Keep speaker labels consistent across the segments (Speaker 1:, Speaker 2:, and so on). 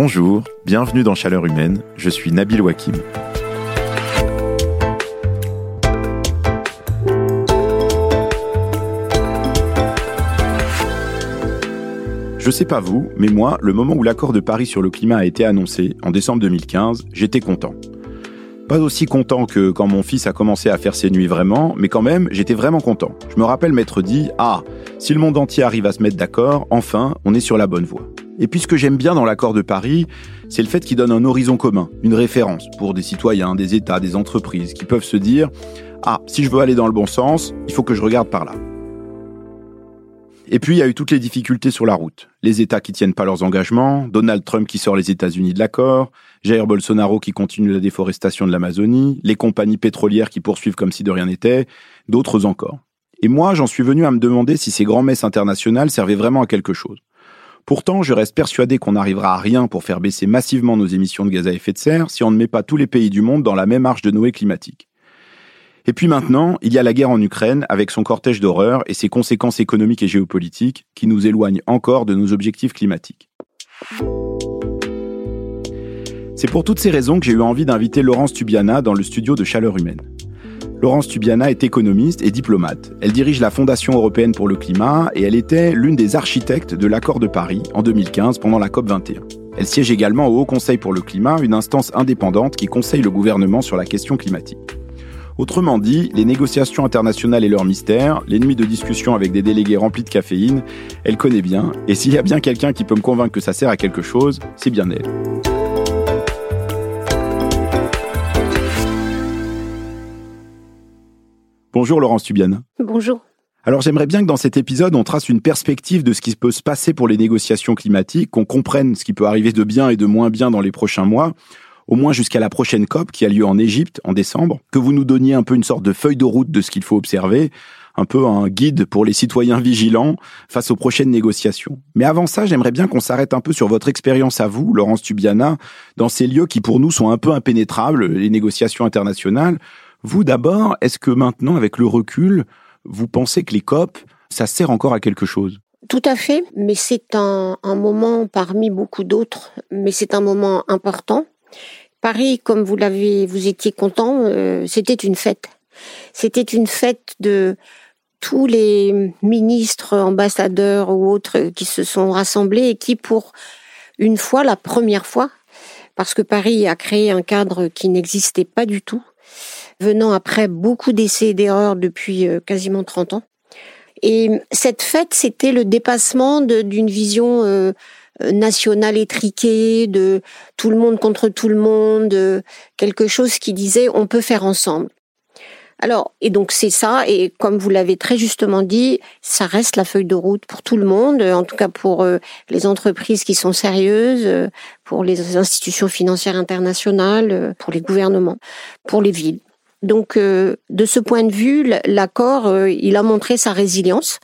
Speaker 1: Bonjour, bienvenue dans Chaleur Humaine, je suis Nabil Wakim. Je sais pas vous, mais moi, le moment où l'accord de Paris sur le climat a été annoncé, en décembre 2015, j'étais content. Pas aussi content que quand mon fils a commencé à faire ses nuits vraiment, mais quand même, j'étais vraiment content. Je me rappelle m'être dit, ah, si le monde entier arrive à se mettre d'accord, enfin, on est sur la bonne voie. Et puis ce que j'aime bien dans l'accord de Paris, c'est le fait qu'il donne un horizon commun, une référence pour des citoyens, des États, des entreprises qui peuvent se dire, ah, si je veux aller dans le bon sens, il faut que je regarde par là. Et puis, il y a eu toutes les difficultés sur la route. Les États qui tiennent pas leurs engagements, Donald Trump qui sort les États-Unis de l'accord, Jair Bolsonaro qui continue la déforestation de l'Amazonie, les compagnies pétrolières qui poursuivent comme si de rien n'était, d'autres encore. Et moi, j'en suis venu à me demander si ces grands messes internationales servaient vraiment à quelque chose. Pourtant, je reste persuadé qu'on n'arrivera à rien pour faire baisser massivement nos émissions de gaz à effet de serre si on ne met pas tous les pays du monde dans la même arche de Noé climatique. Et puis maintenant, il y a la guerre en Ukraine avec son cortège d'horreur et ses conséquences économiques et géopolitiques qui nous éloignent encore de nos objectifs climatiques. C'est pour toutes ces raisons que j'ai eu envie d'inviter Laurence Tubiana dans le studio de Chaleur Humaine. Laurence Tubiana est économiste et diplomate. Elle dirige la Fondation européenne pour le climat et elle était l'une des architectes de l'accord de Paris en 2015 pendant la COP 21. Elle siège également au Haut Conseil pour le climat, une instance indépendante qui conseille le gouvernement sur la question climatique. Autrement dit, les négociations internationales et leurs mystères, l'ennemi de discussion avec des délégués remplis de caféine, elle connaît bien, et s'il y a bien quelqu'un qui peut me convaincre que ça sert à quelque chose, c'est bien elle. Bonjour Laurence Tubiane.
Speaker 2: Bonjour.
Speaker 1: Alors j'aimerais bien que dans cet épisode, on trace une perspective de ce qui peut se passer pour les négociations climatiques, qu'on comprenne ce qui peut arriver de bien et de moins bien dans les prochains mois, au moins jusqu'à la prochaine COP qui a lieu en Égypte en décembre, que vous nous donniez un peu une sorte de feuille de route de ce qu'il faut observer, un peu un guide pour les citoyens vigilants face aux prochaines négociations. Mais avant ça, j'aimerais bien qu'on s'arrête un peu sur votre expérience à vous, Laurence Tubiana, dans ces lieux qui pour nous sont un peu impénétrables, les négociations internationales. Vous d'abord, est-ce que maintenant, avec le recul, vous pensez que les COP, ça sert encore à quelque chose?
Speaker 2: Tout à fait, mais c'est un, moment parmi beaucoup d'autres, mais c'est un moment important Paris, comme vous l'avez, vous étiez content, euh, c'était une fête. C'était une fête de tous les ministres, ambassadeurs ou autres qui se sont rassemblés et qui, pour une fois, la première fois, parce que Paris a créé un cadre qui n'existait pas du tout, venant après beaucoup d'essais et d'erreurs depuis euh, quasiment 30 ans. Et cette fête, c'était le dépassement d'une vision euh, euh, national étriqué, de tout le monde contre tout le monde, quelque chose qui disait on peut faire ensemble. Alors, et donc c'est ça, et comme vous l'avez très justement dit, ça reste la feuille de route pour tout le monde, en tout cas pour euh, les entreprises qui sont sérieuses, euh, pour les institutions financières internationales, pour les gouvernements, pour les villes. Donc, de ce point de vue, l'accord, il a montré sa résilience,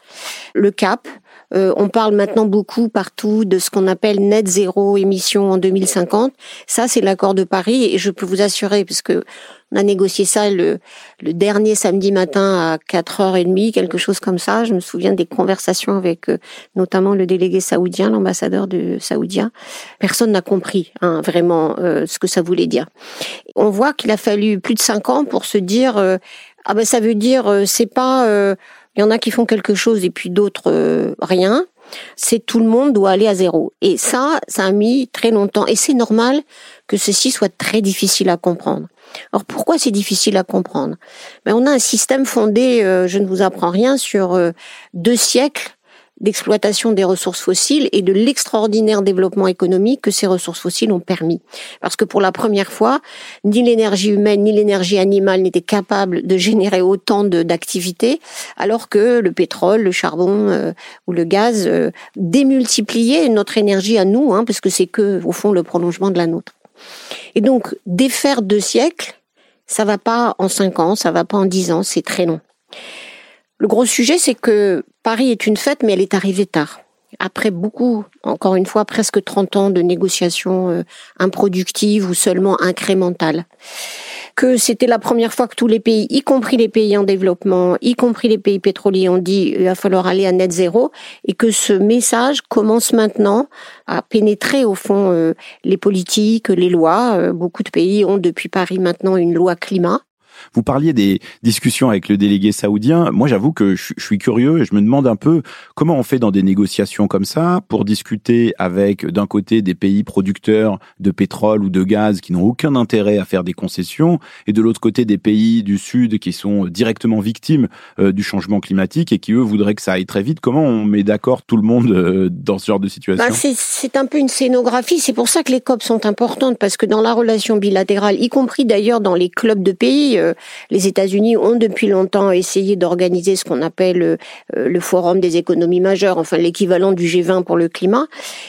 Speaker 2: le cap, euh, on parle maintenant beaucoup partout de ce qu'on appelle net zéro émission en 2050. Ça, c'est l'accord de Paris et je peux vous assurer, parce que on a négocié ça le, dernier samedi matin à 4h30, quelque chose comme ça. Je me souviens des conversations avec euh, notamment le délégué saoudien, l'ambassadeur de saoudien. Personne n'a compris hein, vraiment euh, ce que ça voulait dire. On voit qu'il a fallu plus de cinq ans pour se dire ah ben ça veut dire c'est pas il y en a qui font quelque chose et puis d'autres euh, rien. C'est tout le monde doit aller à zéro. Et ça, ça a mis très longtemps. Et c'est normal que ceci soit très difficile à comprendre. Alors pourquoi c'est difficile à comprendre? Ben, On a un système fondé, euh, je ne vous apprends rien, sur euh, deux siècles d'exploitation des ressources fossiles et de l'extraordinaire développement économique que ces ressources fossiles ont permis. Parce que pour la première fois, ni l'énergie humaine ni l'énergie animale n'étaient capables de générer autant d'activités, alors que le pétrole, le charbon euh, ou le gaz euh, démultipliaient notre énergie à nous, hein, parce que c'est que au fond le prolongement de la nôtre. Et donc défaire deux siècles, ça va pas en cinq ans, ça va pas en dix ans, c'est très long. Le gros sujet, c'est que Paris est une fête, mais elle est arrivée tard. Après beaucoup, encore une fois, presque 30 ans de négociations euh, improductives ou seulement incrémentales. que c'était la première fois que tous les pays, y compris les pays en développement, y compris les pays pétroliers, ont dit il va falloir aller à net zéro et que ce message commence maintenant à pénétrer au fond euh, les politiques, les lois. Euh, beaucoup de pays ont depuis Paris maintenant une loi climat.
Speaker 1: Vous parliez des discussions avec le délégué saoudien. Moi, j'avoue que je, suis curieux et je me demande un peu comment on fait dans des négociations comme ça pour discuter avec, d'un côté, des pays producteurs de pétrole ou de gaz qui n'ont aucun intérêt à faire des concessions et de l'autre côté, des pays du Sud qui sont directement victimes euh, du changement climatique et qui, eux, voudraient que ça aille très vite. Comment on met d'accord tout le monde euh, dans ce genre de situation?
Speaker 2: bah, C'est un peu une scénographie. C'est pour ça que les COP sont importantes parce que dans la relation bilatérale, y compris d'ailleurs dans les clubs de pays, euh, les États-Unis ont depuis longtemps essayé d'organiser ce qu'on appelle euh, le forum des économies majeures, enfin l'équivalent du G20 pour le climat.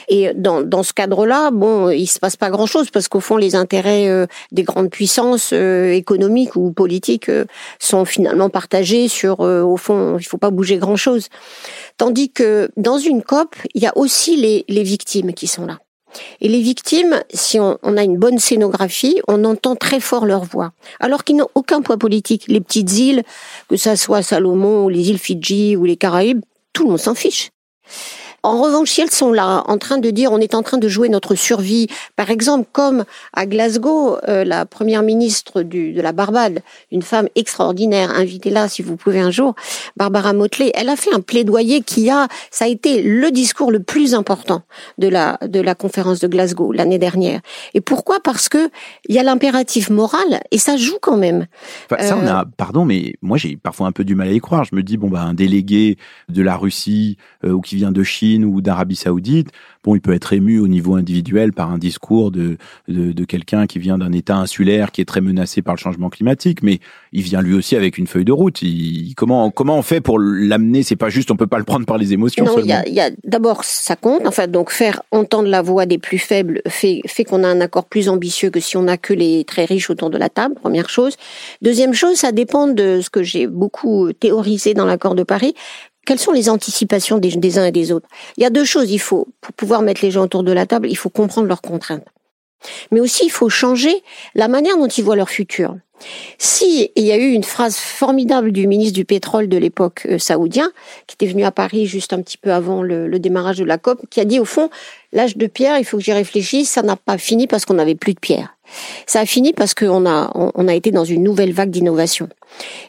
Speaker 2: Et dans, dans ce cadre-là, bon, il se passe pas grand-chose parce qu'au fond, les intérêts euh, des grandes puissances économiques ou politiques sont finalement partagés sur, au fond, il faut pas bouger grand-chose. Tandis que dans une COP, il y a aussi les, les victimes qui sont là. Et les victimes, si on, a une bonne scénographie, on entend très fort leur voix. Alors qu'ils n'ont aucun poids politique. Les petites îles, que ça soit Salomon ou les îles Fidji ou les Caraïbes, tout le monde s'en fiche. En revanche, si elles sont là, en train de dire on est en train de jouer notre survie, par exemple, comme à Glasgow, euh, la première ministre du, de la Barbade, une femme extraordinaire, invitée là si vous pouvez un jour, Barbara Motley, elle a fait un plaidoyer qui a, ça a été le discours le plus important de la de la conférence de Glasgow l'année dernière. Et pourquoi? Parce que il y a l'impératif moral et ça joue quand même.
Speaker 1: ça, on a, euh, pardon, mais moi j'ai parfois un peu du mal à y croire. Je me dis bon bah un délégué de la Russie euh, ou qui vient de Chine ou d'Arabie Saoudite, bon, il peut être ému au niveau individuel par un discours de, de, quelqu'un qui vient d'un État insulaire qui est très menacé par le changement climatique, mais il vient lui aussi avec une feuille de route. Il, comment, comment on fait pour l'amener? C'est pas juste, on peut pas le prendre par les émotions.
Speaker 2: Non, il y a, y a d'abord ça compte. Enfin, donc faire entendre la voix des plus faibles fait, fait qu'on a un accord plus ambitieux que si on a que les très riches autour de la table. Première chose. Deuxième chose, ça dépend de ce que j'ai beaucoup théorisé dans l'accord de Paris quelles sont les anticipations des, uns et des autres? Il y a deux choses. Il faut, pour pouvoir mettre les gens autour de la table, il faut comprendre leurs contraintes. Mais aussi, il faut changer la manière dont ils voient leur futur. Si il y a eu une phrase formidable du ministre du pétrole de l'époque euh, saoudien, qui était venu à Paris juste un petit peu avant le, le démarrage de la COP, qui a dit au fond, l'âge de pierre, il faut que j'y réfléchisse, ça n'a pas fini parce qu'on n'avait plus de pierre. Ça a fini parce qu'on a, on a été dans une nouvelle vague d'innovation.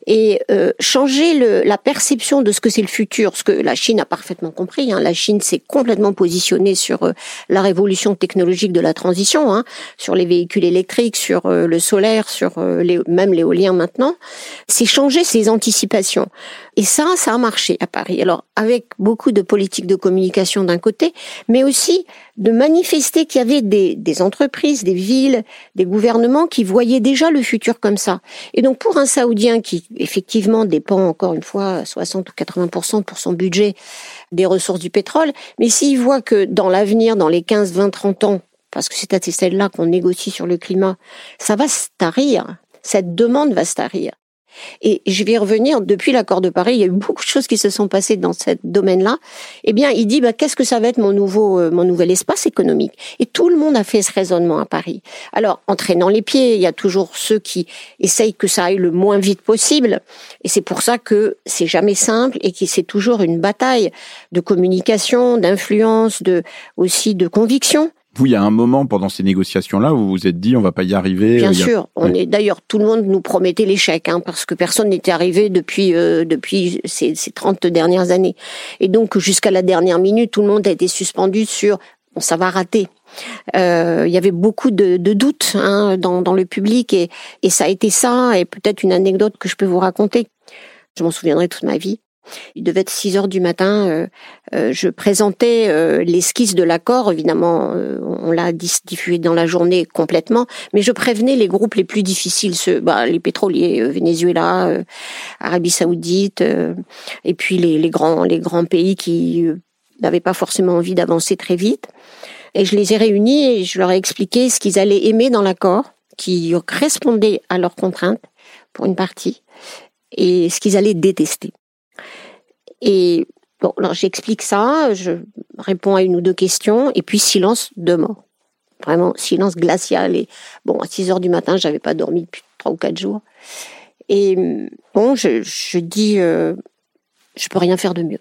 Speaker 2: Et euh, changer le, la perception de ce que c'est le futur, ce que la Chine a parfaitement compris. Hein. La Chine s'est complètement positionnée sur euh, la révolution technologique de la transition, hein, sur les véhicules électriques, sur euh, le solaire, sur les, même l'éolien maintenant. C'est changer ses anticipations. Et ça, ça a marché à Paris. Alors, avec beaucoup de politiques de communication d'un côté, mais aussi de manifester qu'il y avait des, des, entreprises, des villes, des gouvernements qui voyaient déjà le futur comme ça. Et donc, pour un Saoudien qui, effectivement, dépend encore une fois 60 ou 80% pour son budget des ressources du pétrole, mais s'il voit que dans l'avenir, dans les 15, 20, 30 ans, parce que c'est à ces là qu'on négocie sur le climat, ça va se tarir. Cette demande va se tarir. Et je vais revenir, depuis l'accord de Paris, il y a eu beaucoup de choses qui se sont passées dans ce domaine-là. Eh bien, il dit, bah, qu'est-ce que ça va être mon nouveau, euh, mon nouvel espace économique? Et tout le monde a fait ce raisonnement à Paris. Alors, en traînant les pieds, il y a toujours ceux qui essayent que ça aille le moins vite possible. Et c'est pour ça que c'est jamais simple et que c'est toujours une bataille de communication, d'influence, de, aussi de conviction.
Speaker 1: Vous, il y a un moment pendant ces négociations-là où vous vous êtes dit on va pas y arriver.
Speaker 2: Bien sûr, on est d'ailleurs tout le monde nous promettait l'échec, hein, parce que personne n'était arrivé depuis euh, depuis ces, ces 30 dernières années. Et donc jusqu'à la dernière minute, tout le monde a été suspendu sur bon, ça va rater. Euh, il y avait beaucoup de, de doutes hein, dans, dans le public et, et ça a été ça et peut-être une anecdote que je peux vous raconter. Je m'en souviendrai toute ma vie. Il devait être 6 heures du matin. Euh, euh, je présentais euh, l'esquisse de l'accord. Évidemment, on l'a diffusé dans la journée complètement, mais je prévenais les groupes les plus difficiles, ceux, bah, les pétroliers, Venezuela, Arabie Saoudite, et puis les, les, grands, les grands pays qui n'avaient pas forcément envie d'avancer très vite. Et je les ai réunis et je leur ai expliqué ce qu'ils allaient aimer dans l'accord, qui correspondait à leurs contraintes pour une partie, et ce qu'ils allaient détester. Et bon, alors j'explique ça, je réponds à une ou deux questions, et puis silence de mort. Vraiment, silence glacial. Et bon, à 6 heures du matin, j'avais pas dormi depuis trois ou quatre jours. Et bon, je, je dis, euh, je peux rien faire de mieux.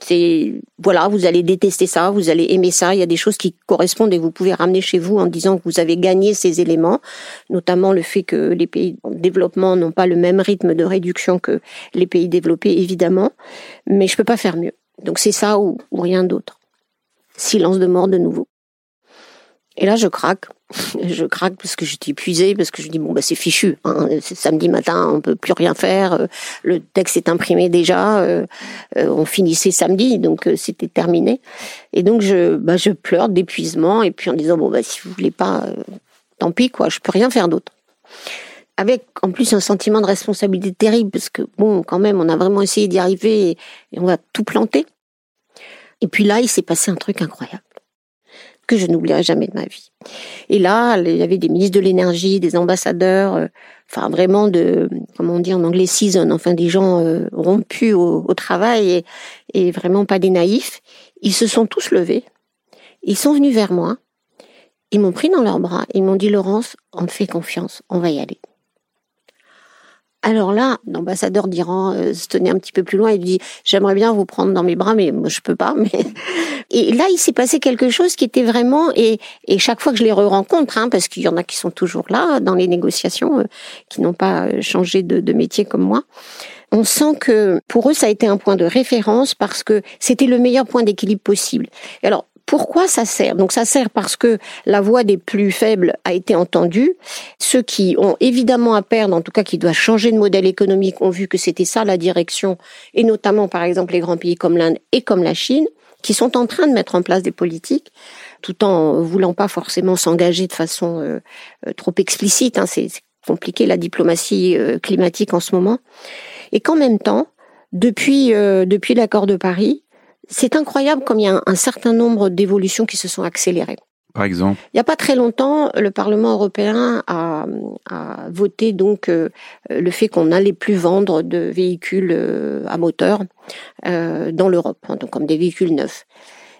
Speaker 2: C'est voilà, vous allez détester ça, vous allez aimer ça. Il y a des choses qui correspondent et vous pouvez ramener chez vous en disant que vous avez gagné ces éléments, notamment le fait que les pays en développement n'ont pas le même rythme de réduction que les pays développés, évidemment. Mais je peux pas faire mieux. Donc c'est ça ou, ou rien d'autre. Silence de mort de nouveau. Et là, je craque. Je craque parce que j'étais épuisée, parce que je dis bon bah c'est fichu. Hein. C'est samedi matin, on peut plus rien faire. Euh, le texte est imprimé déjà. Euh, euh, on finissait samedi, donc c'était terminé. Et donc je bah je pleure d'épuisement et puis en disant bon bah si vous voulez pas, tant pis quoi. Je peux rien faire d'autre. Avec en plus un sentiment de responsabilité terrible parce que bon quand même on a vraiment essayé d'y arriver et on va tout planter. Et puis là il s'est passé un truc incroyable que je n'oublierai jamais de ma vie. Et là, il y avait des ministres de l'énergie, des ambassadeurs, euh, enfin vraiment de, comment on dit en anglais, season, enfin des gens euh, rompus au, travail et, et, vraiment pas des naïfs. Ils se sont tous levés, ils sont venus vers moi, ils m'ont pris dans leurs bras, ils m'ont dit Laurence, on te fait confiance, on va y aller. Alors là, l'ambassadeur d'Iran euh, se tenait un petit peu plus loin et dit j'aimerais bien vous prendre dans mes bras, mais moi je peux pas. Mais et là, il s'est passé quelque chose qui était vraiment et, et chaque fois que je les re-rencontre, hein, parce qu'il y en a qui sont toujours là dans les négociations, euh, qui n'ont pas changé de, de métier comme moi. On sent que pour eux, ça a été un point de référence parce que c'était le meilleur point d'équilibre possible. alors, pourquoi ça sert? Donc ça sert parce que la voix des plus faibles a été entendue. Ceux qui ont évidemment à perdre, en tout cas qui doivent changer de modèle économique, ont vu que c'était ça la direction, et notamment par exemple les grands pays comme l'Inde et comme la Chine, qui sont en train de mettre en place des politiques, tout en voulant pas forcément s'engager de façon euh, euh, trop explicite. Hein, c'est compliqué la diplomatie euh, climatique en ce moment, et qu'en même temps, depuis depuis l'accord de Paris, c'est incroyable comme il y a un, certain nombre d'évolutions qui se sont accélérées.
Speaker 1: Par exemple?
Speaker 2: Il n'y a pas très longtemps, le Parlement européen a, a voté donc euh, le fait qu'on n'allait plus vendre de véhicules euh, à moteur euh, dans l'Europe, hein, donc comme des véhicules neufs.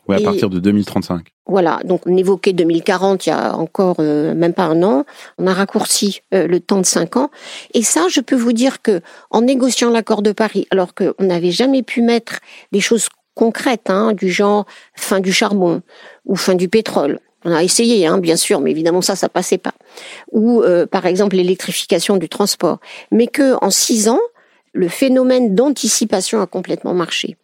Speaker 1: Oui, à partir de 2035.
Speaker 2: Voilà, donc on évoquait 2040 il y a encore même pas un an. On a raccourci le temps de cinq ans. Et ça, je peux vous dire que en négociant l'accord de Paris, alors qu'on n'avait jamais pu mettre des choses concrètes, hein, du genre fin du charbon ou fin du pétrole. On a essayé, hein, bien sûr, mais évidemment ça, ça passait pas. Ou euh, par exemple l'électrification du transport. Mais que en six ans, le phénomène d'anticipation a complètement marché.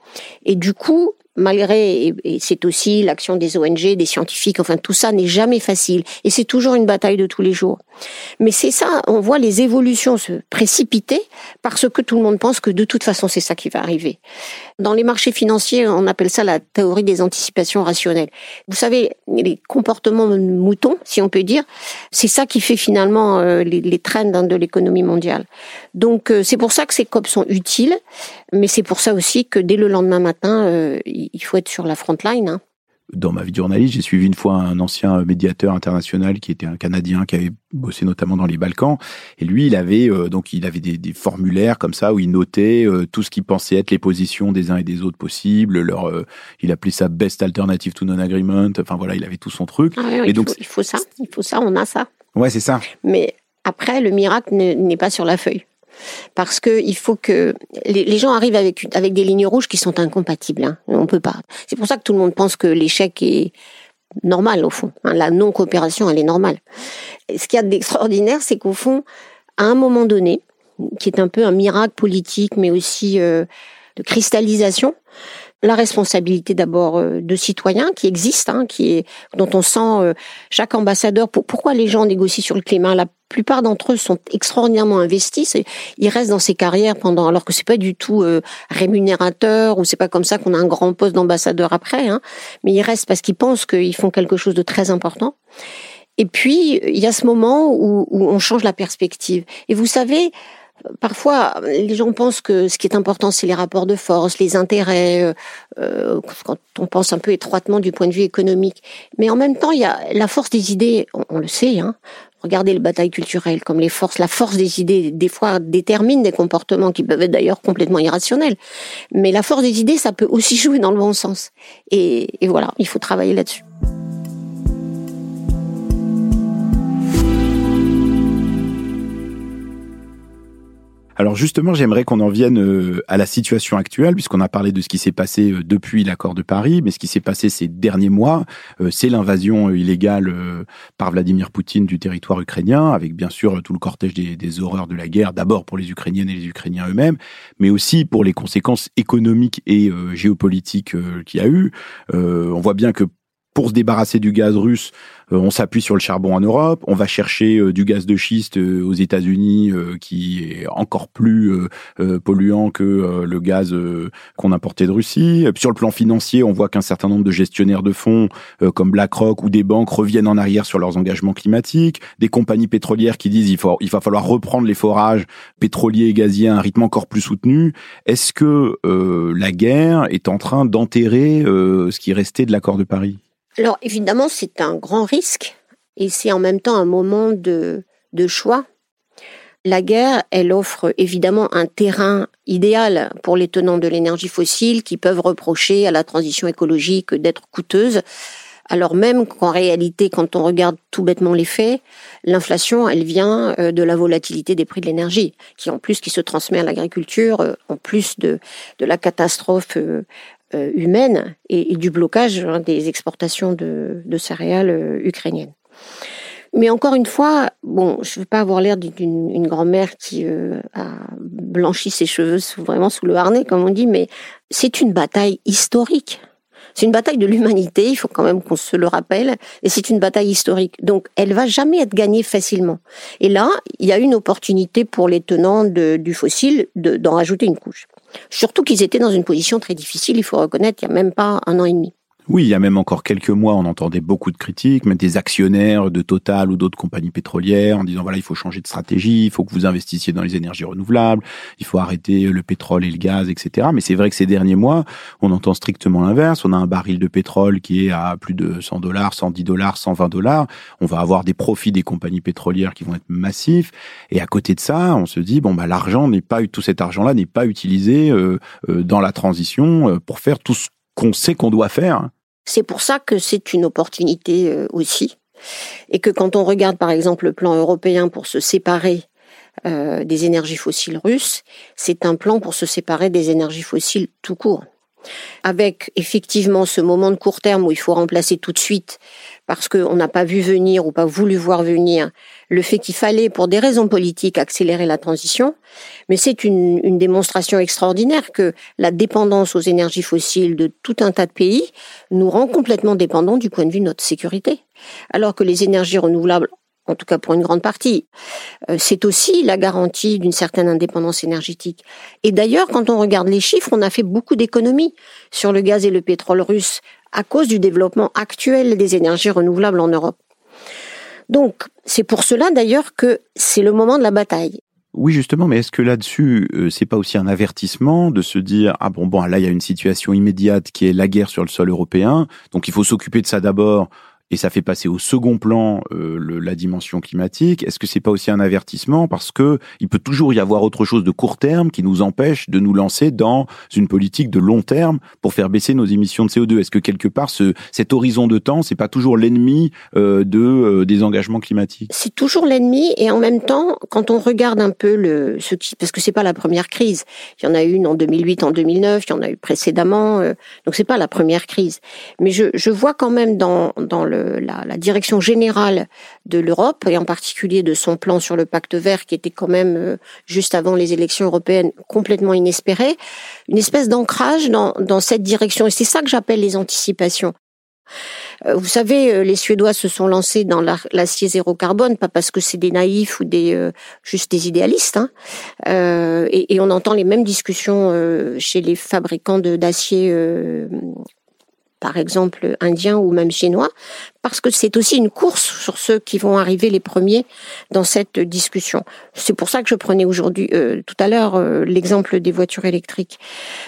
Speaker 2: Et du coup, malgré, et c'est aussi l'action des ONG, des scientifiques, enfin tout ça n'est jamais facile. Et c'est toujours une bataille de tous les jours. Mais c'est ça, on voit les évolutions se précipiter parce que tout le monde pense que de toute façon c'est ça qui va arriver. Dans les marchés financiers, on appelle ça la théorie des anticipations rationnelles. Vous savez, les comportements moutons, si on peut dire, c'est ça qui fait finalement euh, les, les trends de l'économie mondiale. Donc euh, c'est pour ça que ces COP sont utiles, mais c'est pour ça aussi que dès le lendemain matin, euh, il faut être sur la front line. Hein.
Speaker 1: Dans ma vie de journaliste, j'ai suivi une fois un ancien médiateur international qui était un Canadien qui avait bossé notamment dans les Balkans. Et lui, il avait euh, donc il avait des, des, formulaires comme ça où il notait euh, tout ce qu'il pensait être les positions des uns et des autres possibles. Leur, euh, il appelait ça best alternative to non-agreement. Enfin voilà, il avait tout son truc.
Speaker 2: Ah et il donc faut, il faut ça, il faut ça, on a ça.
Speaker 1: Ouais, c'est ça.
Speaker 2: Mais après, le miracle n'est pas sur la feuille parce que il faut que les, gens arrivent avec avec des lignes rouges qui sont incompatibles. Hein. On peut pas. C'est pour ça que tout le monde pense que l'échec est normal au fond. Hein. La non coopération, elle est normale. ce qu'il y a d'extraordinaire, c'est qu'au fond, à un moment donné, qui est un peu un miracle politique, mais aussi euh, de cristallisation, la responsabilité d'abord euh, de citoyens qui existent, hein, qui est dont on sent euh, chaque ambassadeur. pourquoi les gens négocient sur le climat La plupart d'entre eux sont extraordinairement investis. Ils restent dans ces carrières pendant, alors que c'est pas du tout euh, rémunérateur ou c'est pas comme ça qu'on a un grand poste d'ambassadeur après. Hein, mais ils restent parce qu'ils pensent qu'ils font quelque chose de très important. Et puis il y a ce moment où, où on change la perspective. Et vous savez, Parfois, les gens pensent que ce qui est important, c'est les rapports de force, les intérêts, euh, euh, quand on pense un peu étroitement du point de vue économique. Mais en même temps, il y a la force des idées, on, le sait, hein. Regardez le bataille culturelle, comme les forces, la force des idées, des fois, détermine des comportements qui peuvent être d'ailleurs complètement irrationnels. Mais la force des idées, ça peut aussi jouer dans le bon sens. et voilà, il faut travailler là-dessus.
Speaker 1: Justement, j'aimerais qu'on en vienne euh, à la situation actuelle, puisqu'on a parlé de ce qui s'est passé euh, depuis l'accord de Paris, mais ce qui s'est passé ces derniers mois, euh, c'est l'invasion illégale par Vladimir Poutine du territoire ukrainien, avec bien sûr tout le cortège des, des horreurs de la guerre, d'abord pour les Ukrainiennes et les Ukrainiens eux-mêmes, mais aussi pour les conséquences économiques et géopolitiques qu'il y a eu. on voit bien que pour se débarrasser du gaz russe, euh, on s'appuie sur le charbon en Europe, on va chercher euh, du gaz de schiste euh, aux États-Unis qui est encore plus polluant que le gaz qu'on importait de Russie. Sur le plan financier, on voit qu'un certain nombre de gestionnaires de fonds comme BlackRock ou des banques reviennent en arrière sur leurs engagements climatiques, des compagnies pétrolières qui disent il faut il va falloir reprendre les forages pétroliers et gaziers à un rythme encore plus soutenu. Est-ce que la guerre est en train d'enterrer ce qui restait de l'accord de Paris?
Speaker 2: Alors évidemment, c'est un grand risque et c'est en même temps un moment de, choix. La guerre, elle offre évidemment un terrain idéal pour les tenants de l'énergie fossile qui peuvent reprocher à la transition écologique d'être coûteuse, alors même qu'en réalité, quand on regarde tout bêtement les faits, l'inflation, elle vient euh, de la volatilité des prix de l'énergie, qui en plus qui se transmet à l'agriculture, euh, en plus de, la catastrophe euh, humaine et, du blocage hein, des exportations de, céréales euh, ukrainiennes. Mais encore une fois, bon, je veux pas avoir l'air d'une grand-mère qui euh, a blanchi ses cheveux sous, vraiment sous le harnais, comme on dit, mais c'est une bataille historique. C'est une bataille de l'humanité, il faut quand même qu'on se le rappelle, et c'est une bataille historique. Donc, elle va jamais être gagnée facilement. Et là, il y a une opportunité pour les tenants du fossile d'en rajouter une couche. Surtout qu'ils étaient dans une position très difficile, il faut reconnaître, il n'y a même pas un an et demi.
Speaker 1: Oui, il y a même encore quelques mois, on entendait beaucoup de critiques, même des actionnaires de Total ou d'autres compagnies pétrolières en disant voilà, il faut changer de stratégie, il faut que vous investissiez dans les énergies renouvelables, il faut arrêter le pétrole et le gaz, etc. Mais c'est vrai que ces derniers mois, on entend strictement l'inverse. On a un baril de pétrole qui est à plus de 100 dollars, 110 dollars, 120 dollars. On va avoir des profits des compagnies pétrolières qui vont être massifs. Et à côté de ça, on se dit bon bah l'argent n'est pas tout cet argent-là n'est pas utilisé euh, euh, dans la transition euh, pour faire tout ce qu'on sait qu'on doit faire
Speaker 2: c'est pour ça que c'est une opportunité euh, aussi. Et que quand on regarde par exemple le plan européen pour se séparer euh, des énergies fossiles russes, c'est un plan pour se séparer des énergies fossiles tout court. Avec effectivement ce moment de court terme où il faut remplacer tout de suite parce qu'on n'a pas vu venir ou pas voulu voir venir le fait qu'il fallait, pour des raisons politiques, accélérer la transition. Mais c'est une, démonstration extraordinaire que la dépendance aux énergies fossiles de tout un tas de pays nous rend complètement dépendants du point de vue de notre sécurité. Alors que les énergies renouvelables en tout cas pour une grande partie. Euh, c'est aussi la garantie d'une certaine indépendance énergétique. Et d'ailleurs, quand on regarde les chiffres, on a fait beaucoup d'économies sur le gaz et le pétrole russe à cause du développement actuel des énergies renouvelables en Europe. Donc, c'est pour cela d'ailleurs que c'est le moment de la bataille.
Speaker 1: Oui, justement, mais est-ce que là-dessus, euh, c'est pas aussi un avertissement de se dire ah bon bon là il y a une situation immédiate qui est la guerre sur le sol européen, donc il faut s'occuper de ça d'abord et ça fait passer au second plan euh, le, la dimension climatique. Est-ce que c'est pas aussi un avertissement? Parce que il peut toujours y avoir autre chose de court terme qui nous empêche de nous lancer dans une politique de long terme pour faire baisser nos émissions de CO2 Est-ce que quelque part ce, cet horizon de temps c'est pas toujours l'ennemi euh, de euh, des engagements climatiques?
Speaker 2: C'est toujours l'ennemi et en même temps quand on regarde un peu le ce qui parce que c'est pas la première crise. Il y en a eu une en 2008, en 2009, il y en a eu précédemment. Euh, donc c'est pas la première crise. Mais je, je vois quand même dans dans le la, direction générale de l'Europe et en particulier de son plan sur le pacte vert qui était quand même euh, juste avant les élections européennes complètement inespéré, une espèce d'ancrage dans, cette direction. Et c'est ça que j'appelle les anticipations. Euh, vous savez, euh, les Suédois se sont lancés dans l'acier zéro carbone, pas parce que c'est des naïfs ou des juste des idéalistes, hein. et, on entend les mêmes discussions chez les fabricants d'acier par exemple indiens ou même chinois, parce que c'est aussi une course sur ceux qui vont arriver les premiers dans cette discussion. C'est pour ça que je prenais aujourd'hui, euh, tout à l'heure, euh, l'exemple des voitures électriques.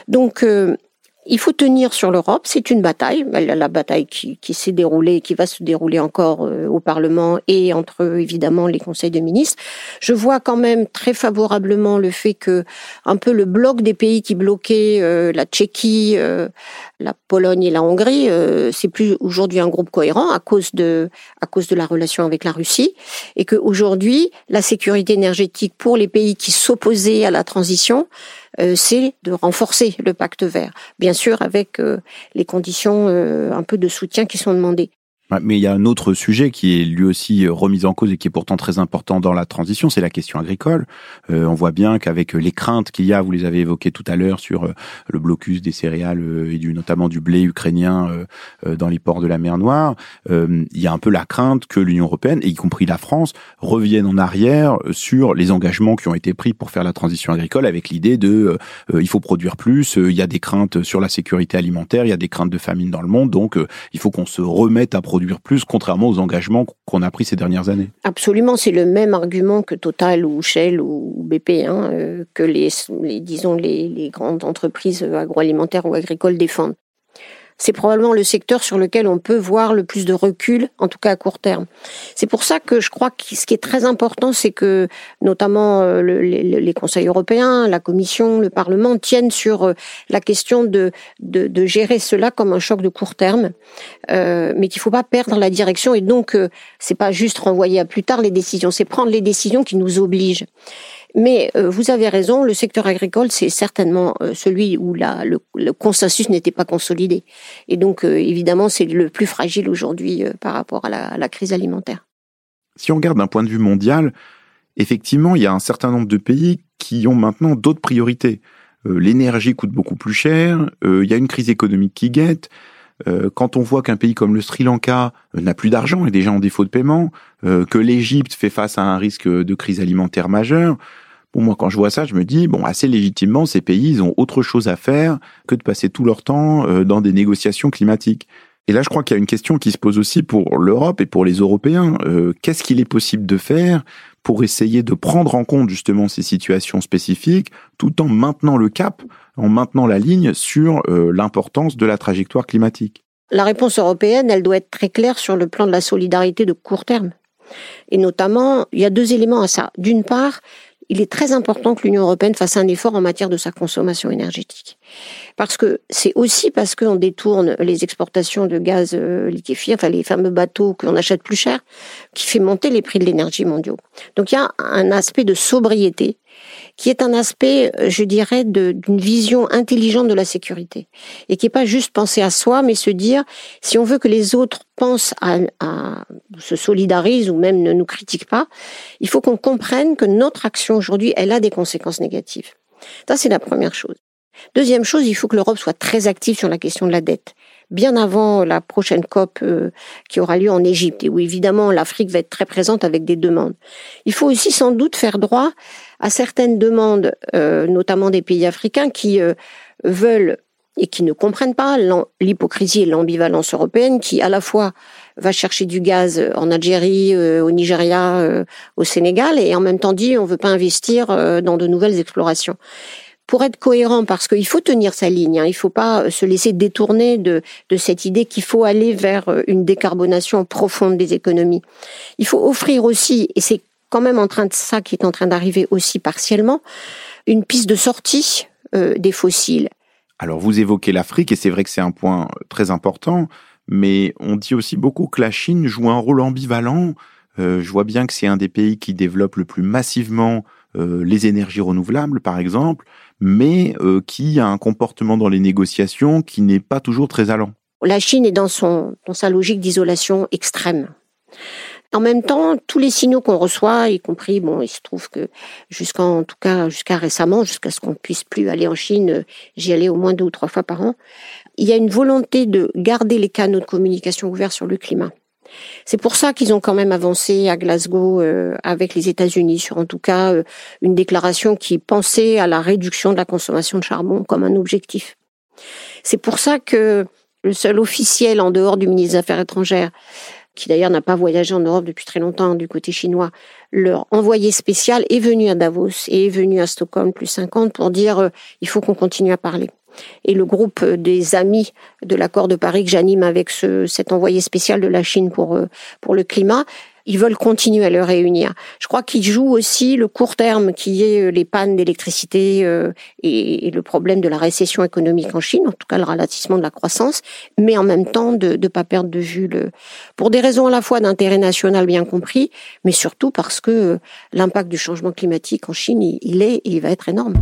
Speaker 2: Donc, euh, Il faut tenir sur l'Europe, c'est une bataille, la bataille qui, qui s'est déroulée, qui va se dérouler encore euh, au Parlement et entre évidemment les conseils de ministres. Je vois quand même très favorablement le fait que un peu le bloc des pays qui bloquaient euh, la Tchéquie, euh, la Pologne et la Hongrie, c'est plus aujourd'hui un groupe cohérent à cause de à cause de la relation avec la Russie et que aujourd'hui la sécurité énergétique pour les pays qui s'opposaient à la transition euh, c'est de renforcer le pacte vert, bien sûr avec euh, les conditions euh, un peu de soutien qui sont demandées.
Speaker 1: Mais il y a un autre sujet qui est lui aussi euh, remis en cause et qui est pourtant très important dans la transition, c'est la question agricole. Euh, on voit bien qu'avec les craintes qu'il y a, vous les avez évoquées tout à l'heure sur euh, le blocus des céréales et du notamment du blé ukrainien dans les ports de la mer Noire, il y a un peu la crainte que l'Union européenne, et y compris la France, revienne en arrière sur les engagements qui ont été pris pour faire la transition agricole, avec l'idée de il faut produire plus, il y a des craintes sur la sécurité alimentaire, il y a des craintes de famine dans le monde, donc il faut qu'on se remette à produire plus, contrairement aux engagements qu'on a pris ces dernières années.
Speaker 2: Absolument, c'est le même argument que Total ou Shell ou BP, hein, euh, que les, disons les grandes entreprises agroalimentaires ou agricoles défendent c'est probablement le secteur sur lequel on peut voir le plus de recul, en tout cas à court terme. C'est pour ça que je crois que ce qui est très important, c'est que notamment euh, les, conseils européens, la Commission, le Parlement tiennent sur euh, la question de, de, gérer cela comme un choc de court terme, euh, mais qu'il ne faut pas perdre la direction et donc c'est pas juste renvoyer à plus tard les décisions, c'est prendre les décisions qui nous obligent. Mais euh, vous avez raison, le secteur agricole, c'est certainement euh, celui où la, le, consensus n'était pas consolidé. Et donc, euh, évidemment, c'est le plus fragile aujourd'hui par rapport à la, à la, crise alimentaire.
Speaker 1: Si on regarde d'un point de vue mondial, effectivement, il y a un certain nombre de pays qui ont maintenant d'autres priorités. L'énergie coûte beaucoup plus cher, il y a une crise économique qui guette, quand on voit qu'un pays comme le Sri Lanka n'a plus d'argent et déjà en défaut de paiement, que l'Égypte fait face à un risque de crise alimentaire majeure, Bon, moi, quand je vois ça, je me dis, bon, assez légitimement, ces pays, ils ont autre chose à faire que de passer tout leur temps euh, dans des négociations climatiques. Et là, je crois qu'il y a une question qui se pose aussi pour l'Europe et pour les Européens. Euh, qu'est-ce qu'il est possible de faire pour essayer de prendre en compte justement ces situations spécifiques, tout en maintenant le cap, en maintenant la ligne sur euh, l'importance de la trajectoire climatique?
Speaker 2: La réponse européenne, elle doit être très claire sur le plan de la solidarité de court terme. Et notamment, il y a deux éléments à ça. D'une part, il est très important que l'Union européenne fasse un effort en matière de sa consommation énergétique. Parce que c'est aussi parce qu'on détourne les exportations de gaz euh, liquéfié, enfin les fameux bateaux qu'on achète plus cher, qui fait monter les prix de l'énergie mondiaux. Donc il y a un aspect de sobriété qui est un aspect, euh, je dirais, d'une vision intelligente de la sécurité. Et qui n'est pas juste penser à soi, mais se dire, si on veut que les autres pensent à, à se solidarisent ou même ne nous critiquent pas, il faut qu'on comprenne que notre action aujourd'hui, elle a des conséquences négatives. Ça, c'est la première chose. Deuxième chose, il faut que l'Europe soit très active sur la question de la dette bien avant la prochaine COP euh, qui aura lieu en Égypte et où évidemment l'Afrique va être très présente avec des demandes. Il faut aussi sans doute faire droit à certaines demandes, euh, notamment des pays africains qui euh, veulent et qui ne comprennent pas l'hypocrisie et l'ambivalence européenne qui à la fois va chercher du gaz en Algérie, au Nigeria, au Sénégal et en même temps dit on veut pas investir dans de nouvelles explorations pour être cohérent, parce qu'il faut tenir sa ligne, hein, il ne faut pas se laisser détourner de, cette idée qu'il faut aller vers euh, une décarbonation profonde des économies. Il faut offrir aussi, et c'est quand même en train de ça qui est en train d'arriver aussi partiellement, une piste de sortie euh, des fossiles.
Speaker 1: Alors vous évoquez l'Afrique, et c'est vrai que c'est un point très important, mais on dit aussi beaucoup que la Chine joue un rôle ambivalent. Euh, je vois bien que c'est un des pays qui développe le plus massivement les énergies renouvelables, par exemple, mais euh, qui a un comportement dans les négociations qui n'est pas toujours très allant.
Speaker 2: La Chine est dans, son, dans sa logique d'isolation extrême. En même temps, tous les signaux qu'on reçoit, y compris, bon, il se trouve que jusqu'en tout cas jusqu'à récemment, jusqu'à ce qu'on puisse plus aller en Chine, j'y allais au moins deux ou trois fois par an. Il y a une volonté de garder les canaux de communication ouverts sur le climat. C'est pour ça qu'ils ont quand même avancé à Glasgow euh, avec les États-Unis sur en tout cas euh, une déclaration qui pensait à la réduction de la consommation de charbon comme un objectif. C'est pour ça que le seul officiel en dehors du ministre des Affaires étrangères, qui d'ailleurs n'a pas voyagé en Europe depuis très longtemps du côté chinois, leur envoyé spécial est venu à Davos et est venu à Stockholm plus 50 pour dire euh, il faut qu'on continue à parler. Et le groupe des amis de l'accord de Paris que j'anime avec ce, cet envoyé spécial de la Chine pour, euh, pour le climat, ils veulent continuer à le réunir. Je crois qu'ils jouent aussi le court terme, qui est euh, les pannes d'électricité euh, et, le problème de la récession économique en Chine, en tout cas le ralentissement de la croissance, mais en même temps de ne pas perdre de vue le, pour des raisons à la fois d'intérêt national bien compris, mais surtout parce que l'impact du changement climatique en Chine, il est et il va être énorme.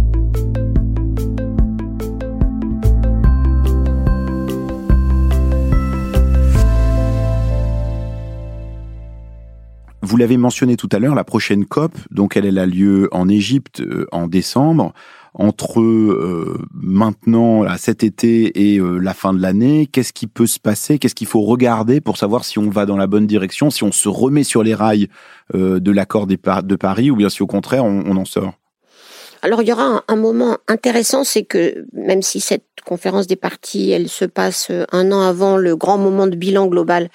Speaker 1: Vous l'avez mentionné tout à l'heure, la prochaine COP, donc elle, a lieu en Égypte euh, en décembre. Entre euh, maintenant, cet été et euh, la fin de l'année, qu'est-ce qui peut se passer? Qu'est-ce qu'il faut regarder pour savoir si on va dans la bonne direction, si on se remet sur les rails de l'accord de Paris, ou bien si au contraire on en sort?
Speaker 2: Alors il y aura un, moment intéressant, c'est que même si cette conférence des partis, elle se passe euh, un an avant le grand moment de bilan global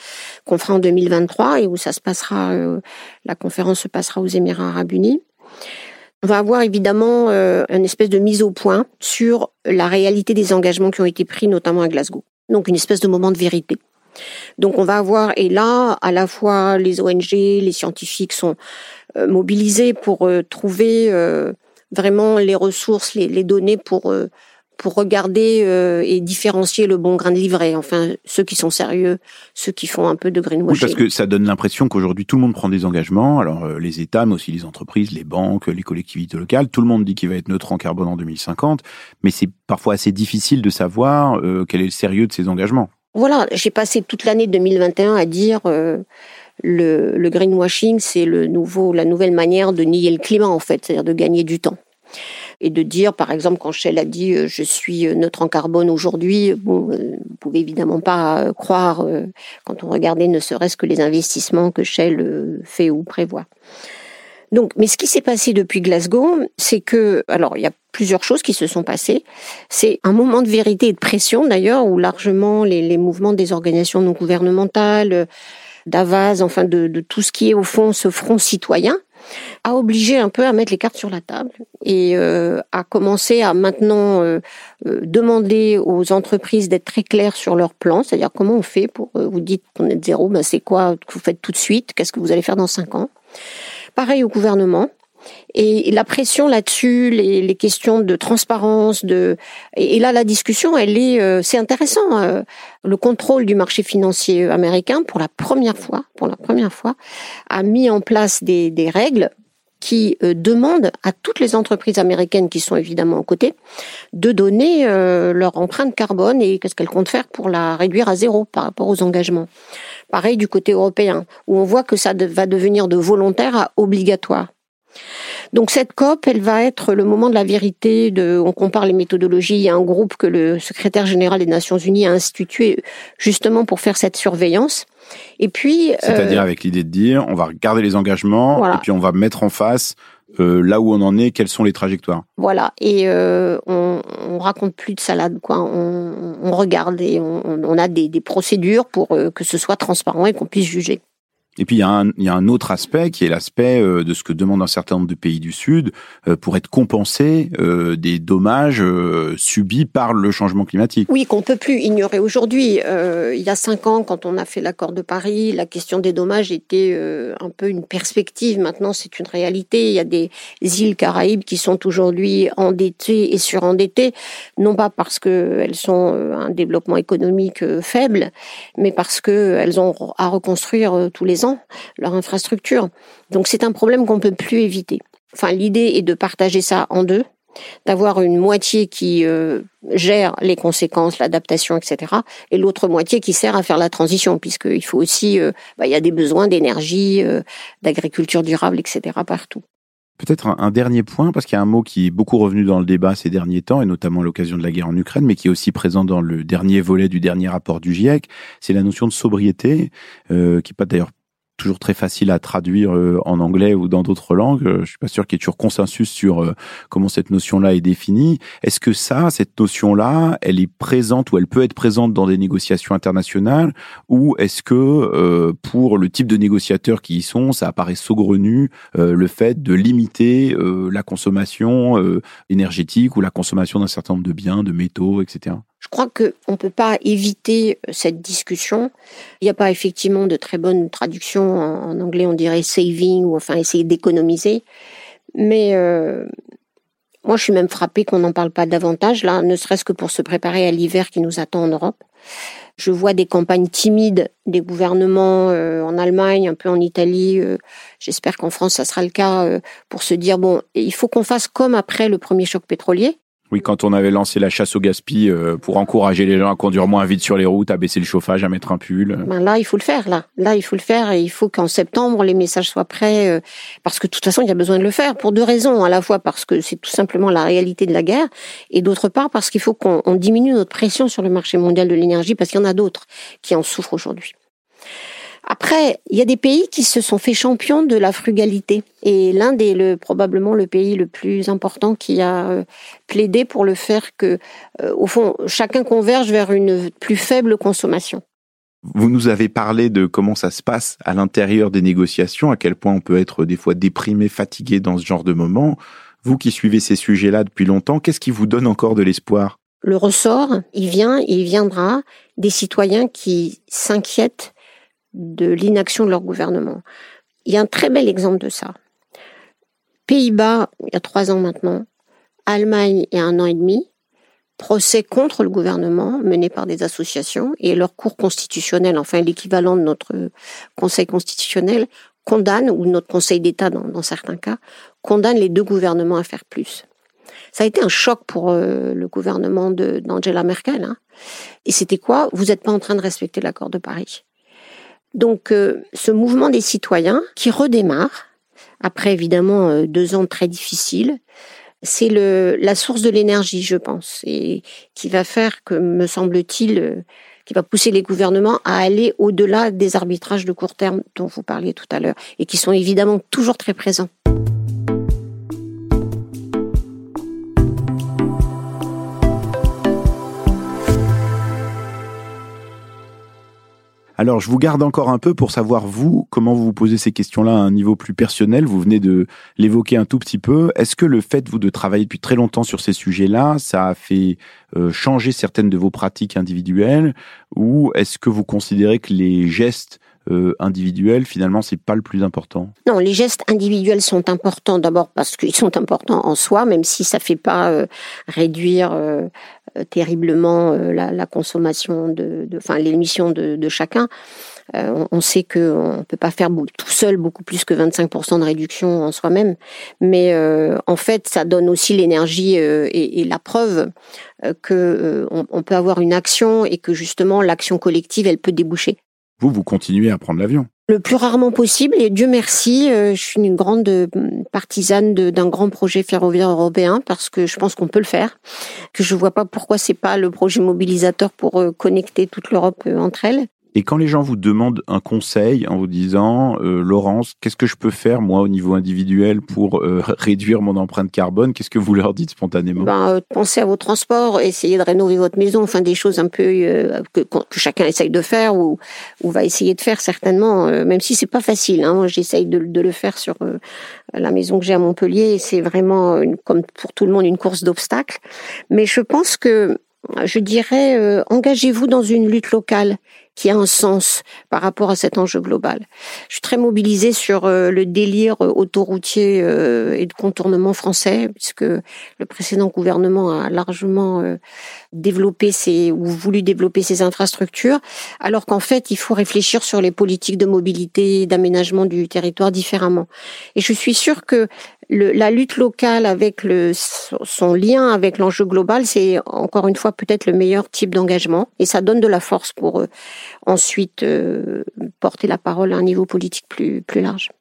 Speaker 2: qu'on fera en 2023 et où ça se passera, euh, la conférence se passera aux Émirats Arabes Unis. On va avoir évidemment euh, une espèce de mise au point sur la réalité des engagements qui ont été pris, notamment à Glasgow. Donc une espèce de moment de vérité. Donc on va avoir, et là, à la fois les ONG, les scientifiques sont mobilisés pour trouver vraiment les ressources, les, données pour euh, pour regarder euh, et différencier le bon grain de livret. Enfin, ceux qui sont sérieux, ceux qui font un peu de greenwashing.
Speaker 1: Oui, parce que ça donne l'impression qu'aujourd'hui tout le monde prend des engagements. Alors euh, les États, mais aussi les entreprises, les banques, les collectivités locales. Tout le monde dit qu'il va être neutre en carbone en 2050, mais c'est parfois assez difficile de savoir quel est le sérieux de ces engagements.
Speaker 2: Voilà, j'ai passé toute l'année 2021 à dire le, le greenwashing, c'est le nouveau, la nouvelle manière de nier le climat en fait, c'est-à-dire de gagner du temps et de dire, par exemple, quand Shell a dit euh, je suis euh, neutre en carbone aujourd'hui, bon, euh, vous pouvez évidemment pas croire quand on regardait ne serait-ce que les investissements que Shell fait ou prévoit. Donc, mais ce qui s'est passé depuis Glasgow, c'est que, alors, il y a plusieurs choses qui se sont passées. C'est un moment de vérité et de pression, d'ailleurs, où largement les, mouvements des organisations non gouvernementales, d'Avaz, enfin de, tout ce qui est au fond ce front citoyen, a obligé un peu à mettre les cartes sur la table et euh, à commencer à maintenant euh, euh, demander aux entreprises d'être très claires sur leur plan, c'est-à-dire comment on fait pour vous dites qu'on est zéro, ben c'est quoi que vous faites tout de suite, qu'est-ce que vous allez faire dans cinq ans. Pareil au gouvernement, et la pression là-dessus, les, les, questions de transparence, de et, là la discussion, elle est, euh, c'est intéressant. Euh, le contrôle du marché financier américain, pour la première fois, pour la première fois, a mis en place des, des règles qui euh, demandent à toutes les entreprises américaines qui sont évidemment aux côtés de donner leur empreinte carbone et qu'est-ce qu'elles comptent faire pour la réduire à zéro par rapport aux engagements. Pareil du côté européen, où on voit que ça va devenir de volontaire à obligatoire. Donc cette COP, elle va être le moment de la vérité. De, on compare les méthodologies. Il y a un groupe que le secrétaire général des Nations Unies a institué justement pour faire cette surveillance. Et puis,
Speaker 1: c'est-à-dire euh, avec l'idée de dire, on va regarder les engagements et puis on va mettre en face euh, là où on en est, quelles sont les trajectoires.
Speaker 2: Voilà, et euh, on, on raconte plus de salade, quoi. On, on regarde et on, on a des, des procédures pour que ce soit transparent et qu'on puisse juger.
Speaker 1: Et puis il y, a un, autre aspect qui est l'aspect euh, de ce que demandent un certain nombre de pays du Sud euh, pour être compensés euh, des dommages subis par le changement climatique.
Speaker 2: Oui, qu'on peut plus ignorer aujourd'hui. il y a cinq ans, quand on a fait l'accord de Paris, la question des dommages était un peu une perspective. Maintenant, c'est une réalité. Il y a des îles Caraïbes qui sont aujourd'hui endettées et surendettées, non pas parce qu'elles sont un développement économique faible, mais parce qu'elles ont à reconstruire tous les ans leur infrastructure. Donc c'est un problème qu'on peut plus éviter. Enfin, l'idée est de partager ça en deux, d'avoir une moitié qui euh, gère les conséquences, l'adaptation, etc., et l'autre moitié qui sert à faire la transition, puisqu'il faut aussi, euh, bah, il y a des besoins d'énergie, euh, d'agriculture durable, etc., partout.
Speaker 1: Peut-être un, dernier point, parce qu'il y a un mot qui est beaucoup revenu dans le débat ces derniers temps, et notamment à l'occasion de la guerre en Ukraine, mais qui est aussi présent dans le dernier volet du dernier rapport du GIEC, c'est la notion de sobriété, qui n'est pas d'ailleurs toujours très facile à traduire euh, en anglais ou dans d'autres langues. Euh, je suis pas sûr qu'il y ait toujours consensus sur euh, comment cette notion-là est définie. Est-ce que ça, cette notion-là, elle est présente ou elle peut être présente dans des négociations internationales ou est-ce que pour le type de négociateurs qui y sont, ça apparaît saugrenu le fait de limiter la consommation énergétique ou la consommation d'un certain nombre de biens, de métaux, etc.
Speaker 2: Je crois qu'on ne peut pas éviter euh, cette discussion. Il n'y a pas effectivement de très bonne traduction. En, anglais, on dirait saving ou enfin essayer d'économiser. Mais euh, moi, je suis même frappée qu'on n'en parle pas davantage, là, ne serait-ce que pour se préparer à l'hiver qui nous attend en Europe. Je vois des campagnes timides des gouvernements euh, en Allemagne, un peu en Italie. J'espère qu'en France, ça sera le cas pour se dire bon, il faut qu'on fasse comme après le premier choc pétrolier.
Speaker 1: Oui, quand on avait lancé la chasse au gaspillage euh, pour encourager les gens à conduire moins vite sur les routes, à baisser le chauffage, à mettre un pull.
Speaker 2: Ben là, il faut le faire. Là, là, il faut le faire et il faut qu'en septembre les messages soient prêts euh, parce que de toute façon, il y a besoin de le faire pour deux raisons. À la fois parce que c'est tout simplement la réalité de la guerre et d'autre part parce qu'il faut qu'on diminue notre pression sur le marché mondial de l'énergie parce qu'il y en a d'autres qui en souffrent aujourd'hui. Après, il y a des pays qui se sont fait champions de la frugalité. Et l'Inde est le, probablement le pays le plus important qui a euh, plaidé pour le faire que, euh, au fond, chacun converge vers une plus faible consommation.
Speaker 1: Vous nous avez parlé de comment ça se passe à l'intérieur des négociations, à quel point on peut être des fois déprimé, fatigué dans ce genre de moment. Vous qui suivez ces sujets-là depuis longtemps, qu'est-ce qui vous donne encore de l'espoir?
Speaker 2: Le ressort, il vient, il viendra des citoyens qui s'inquiètent de l'inaction de leur gouvernement. Il y a un très bel exemple de ça. Pays-Bas, il y a trois ans maintenant, Allemagne, il y a un an et demi, procès contre le gouvernement mené par des associations et leur cour constitutionnel, enfin l'équivalent de notre conseil constitutionnel, condamne, ou notre conseil d'État dans, certains cas, condamne les deux gouvernements à faire plus. Ça a été un choc pour euh, le gouvernement d'Angela Merkel. Hein. Et c'était quoi? Vous n'êtes pas en train de respecter l'accord de Paris. Donc euh, ce mouvement des citoyens qui redémarre, après évidemment euh, deux ans très difficiles, c'est la source de l'énergie, je pense, et qui va faire que, me semble-t-il, euh, qui va pousser les gouvernements à aller au-delà des arbitrages de court terme dont vous parliez tout à l'heure, et qui sont évidemment toujours très présents.
Speaker 1: Alors, je vous garde encore un peu pour savoir, vous, comment vous vous posez ces questions-là à un niveau plus personnel. Vous venez de l'évoquer un tout petit peu. Est-ce que le fait, vous, de travailler depuis très longtemps sur ces sujets-là, ça a fait euh, changer certaines de vos pratiques individuelles? Ou est-ce que vous considérez que les gestes euh, individuels, finalement, c'est pas le plus important
Speaker 2: Non, les gestes individuels sont importants d'abord parce qu'ils sont importants en soi, même si ça fait pas euh, réduire euh, terriblement la, la, consommation de, enfin l'émission de, de, chacun. on sait qu'on ne peut pas faire tout seul beaucoup plus que 25% de réduction en soi-même, mais en fait, ça donne aussi l'énergie et, et, la preuve que on, peut avoir une action et que justement l'action collective, elle peut déboucher.
Speaker 1: Vous, vous continuez à prendre l'avion
Speaker 2: le plus rarement possible et Dieu merci, euh, je suis une grande euh, partisane d'un grand projet ferroviaire européen parce que je pense qu'on peut le faire, que je vois pas pourquoi c'est pas le projet mobilisateur pour euh, connecter toute l'Europe entre elles.
Speaker 1: Et quand les gens vous demandent un conseil en vous disant, euh, Laurence, qu'est-ce que je peux faire moi au niveau individuel pour euh, réduire mon empreinte carbone? Qu'est-ce que vous leur dites spontanément?
Speaker 2: Ben, euh, Pensez à vos transports, essayez de rénover votre maison, enfin des choses un peu que, que, chacun essaye de faire ou, ou va essayer de faire certainement, même si c'est pas facile. Hein. J'essaye de, de, le faire sur la maison que j'ai à Montpellier. C'est vraiment, une, comme pour tout le monde, une course d'obstacles. Mais je pense que je dirais, engagez-vous dans une lutte locale qui a un sens par rapport à cet enjeu global. Je suis très mobilisée sur euh, le délire euh, autoroutier euh, et de contournement français, puisque le précédent gouvernement a largement développé ses ou voulu développer ses infrastructures, alors qu'en fait il faut réfléchir sur les politiques de mobilité, d'aménagement du territoire différemment. Et je suis sûre que la lutte locale avec le, son lien avec l'enjeu global, c'est encore une fois peut-être le meilleur type d'engagement et ça donne de la force pour eux ensuite euh, porter la parole à un niveau politique plus, plus large.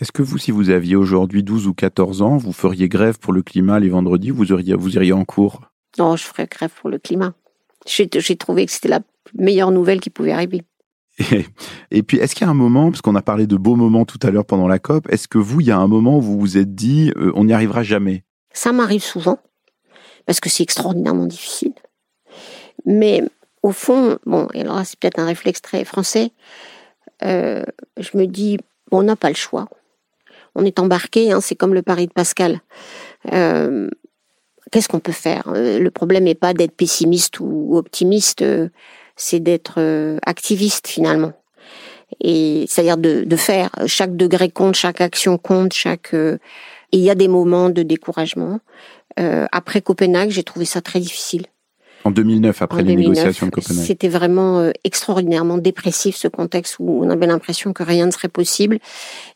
Speaker 1: Est-ce que vous, si vous aviez aujourd'hui 12 ou 14 ans, vous feriez grève pour le climat les vendredis vous, auriez, vous iriez en cours?
Speaker 2: Non, je ferais grève pour le climat. J'ai trouvé que c'était la meilleure nouvelle qui pouvait arriver.
Speaker 1: Et, puis, est-ce qu'il y a un moment, parce qu'on a parlé de beaux moments tout à l'heure pendant la COP, est-ce que vous, il y a un moment où vous vous êtes dit, euh, on n'y arrivera jamais?
Speaker 2: Ça m'arrive souvent, parce que c'est extraordinairement difficile. Mais au fond, bon, et alors c'est peut-être un réflexe très français, euh, je me dis, on n'a pas le choix. On est embarqué, hein, c'est comme le pari de Pascal. Euh, qu'est-ce qu'on peut faire? Le problème n'est pas d'être pessimiste ou optimiste c'est d'être euh, activiste finalement. Et c'est-à-dire de, de, faire chaque degré compte, chaque action compte, chaque. Euh, il y a des moments de découragement. Euh, après Copenhague, j'ai trouvé ça très difficile.
Speaker 1: En 2009, après les négociations de Copenhague.
Speaker 2: C'était vraiment euh, extraordinairement dépressif ce contexte où on avait l'impression que rien ne serait possible.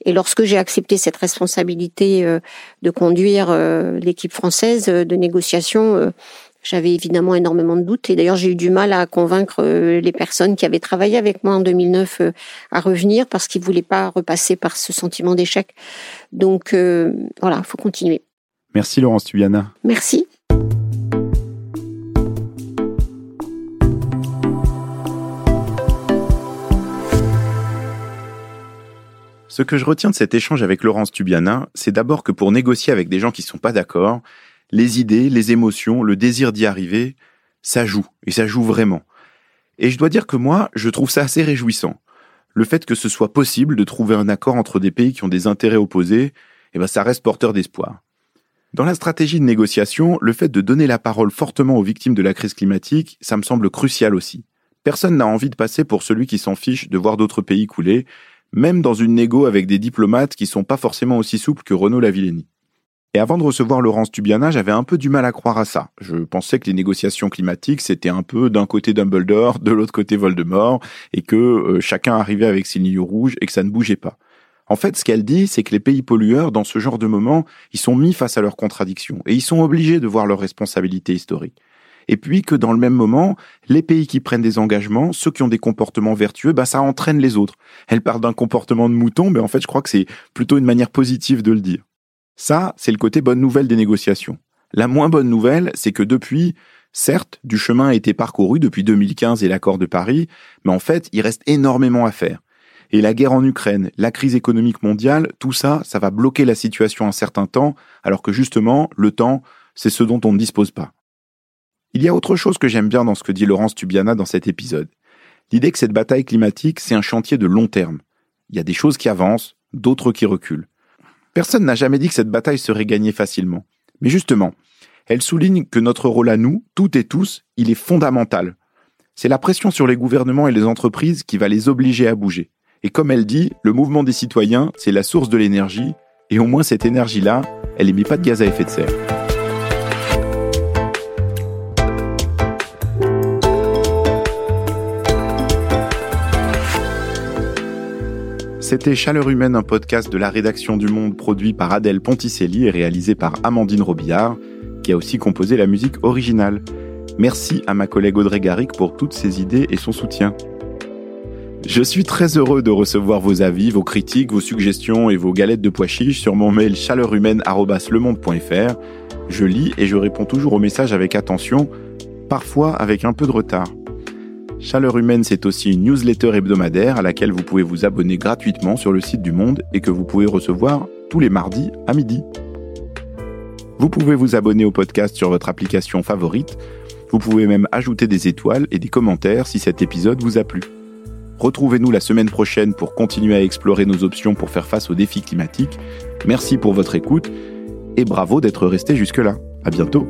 Speaker 2: Et lorsque j'ai accepté cette responsabilité de conduire l'équipe française de négociation, j'avais évidemment énormément de doutes et d'ailleurs j'ai eu du mal à convaincre euh, les personnes qui avaient travaillé avec moi en 2009 euh, à revenir parce qu'ils voulaient pas repasser par ce sentiment d'échec. Donc euh, voilà, faut continuer.
Speaker 1: Merci Laurence Tubiana.
Speaker 2: Merci.
Speaker 1: Ce que je retiens de cet échange avec Laurence Tubiana, c'est d'abord que pour négocier avec des gens qui ne sont pas d'accord, les idées, les émotions, le désir d'y arriver, ça joue, et ça joue vraiment. Et je dois dire que moi, je trouve ça assez réjouissant. Le fait que ce soit possible de trouver un accord entre des pays qui ont des intérêts opposés, eh ben ça reste porteur d'espoir. Dans la stratégie de négociation, le fait de donner la parole fortement aux victimes de la crise climatique, ça me semble crucial aussi. Personne n'a envie de passer pour celui qui s'en fiche de voir d'autres pays couler, même dans une négo avec des diplomates qui sont pas forcément aussi souples que Renaud Lavillenie. Et avant de recevoir Laurence Tubiana, j'avais un peu du mal à croire à ça. Je pensais que les négociations climatiques, c'était un peu d'un côté Dumbledore, de l'autre côté Voldemort, et que euh, chacun arrivait avec ses lignes rouges et que ça ne bougeait pas. En fait, ce qu'elle dit, c'est que les pays pollueurs, dans ce genre de moment, ils sont mis face à leurs contradictions, et ils sont obligés de voir leurs responsabilités historiques. Et puis que dans le même moment, les pays qui prennent des engagements, ceux qui ont des comportements vertueux, bah ça entraîne les autres. Elle parle d'un comportement de mouton, mais en fait, je crois que c'est plutôt une manière positive de le dire. Ça, c'est le côté bonne nouvelle des négociations. La moins bonne nouvelle, c'est que depuis, certes, du chemin a été parcouru depuis 2015 et l'accord de Paris, mais en fait, il reste énormément à faire. Et la guerre en Ukraine, la crise économique mondiale, tout ça, ça va bloquer la situation un certain temps, alors que justement, le temps, c'est ce dont on ne dispose pas. Il y a autre chose que j'aime bien dans ce que dit Laurence Tubiana dans cet épisode. L'idée que cette bataille climatique, c'est un chantier de long terme. Il y a des choses qui avancent, d'autres qui reculent. Personne n'a jamais dit que cette bataille serait gagnée facilement. Mais justement, elle souligne que notre rôle à nous, toutes et tous, il est fondamental. C'est la pression sur les gouvernements et les entreprises qui va les obliger à bouger. Et comme elle dit, le mouvement des citoyens, c'est la source de l'énergie, et au moins cette énergie-là, elle n'émet pas de gaz à effet de serre. C'était Chaleur Humaine, un podcast de la rédaction du Monde produit par Adèle Ponticelli et réalisé par Amandine Robillard, qui a aussi composé la musique originale. Merci à ma collègue Audrey Garrick pour toutes ses idées et son soutien. Je suis très heureux de recevoir vos avis, vos critiques, vos suggestions et vos galettes de pois chiches sur mon mail chaleurhumaine.lemonde.fr. Je lis et je réponds toujours aux messages avec attention, parfois avec un peu de retard. Chaleur Humaine, c'est aussi une newsletter hebdomadaire à laquelle vous pouvez vous abonner gratuitement sur le site du Monde et que vous pouvez recevoir tous les mardis à midi. Vous pouvez vous abonner au podcast sur votre application favorite. Vous pouvez même ajouter des étoiles et des commentaires si cet épisode vous a plu. Retrouvez-nous la semaine prochaine pour continuer à explorer nos options pour faire face aux défis climatiques. Merci pour votre écoute et bravo d'être resté jusque-là. À bientôt.